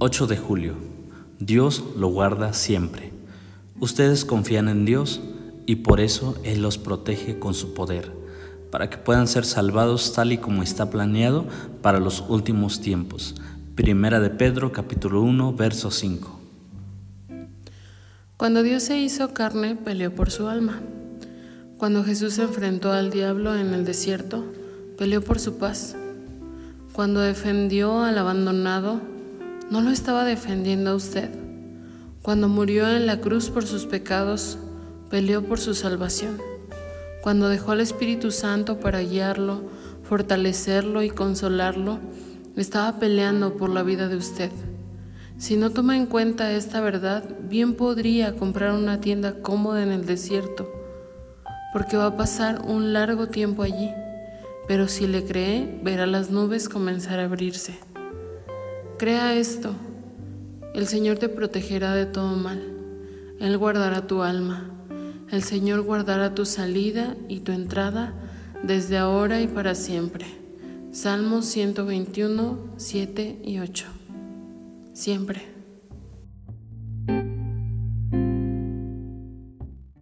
8 de julio. Dios lo guarda siempre. Ustedes confían en Dios y por eso Él los protege con su poder, para que puedan ser salvados tal y como está planeado para los últimos tiempos. Primera de Pedro capítulo 1 verso 5. Cuando Dios se hizo carne, peleó por su alma. Cuando Jesús se enfrentó al diablo en el desierto, peleó por su paz. Cuando defendió al abandonado, no lo estaba defendiendo a usted. Cuando murió en la cruz por sus pecados, peleó por su salvación. Cuando dejó al Espíritu Santo para guiarlo, fortalecerlo y consolarlo, estaba peleando por la vida de usted. Si no toma en cuenta esta verdad, bien podría comprar una tienda cómoda en el desierto, porque va a pasar un largo tiempo allí pero si le cree, verá las nubes comenzar a abrirse. Crea esto, el Señor te protegerá de todo mal, Él guardará tu alma, el Señor guardará tu salida y tu entrada desde ahora y para siempre. Salmos 121, 7 y 8. Siempre.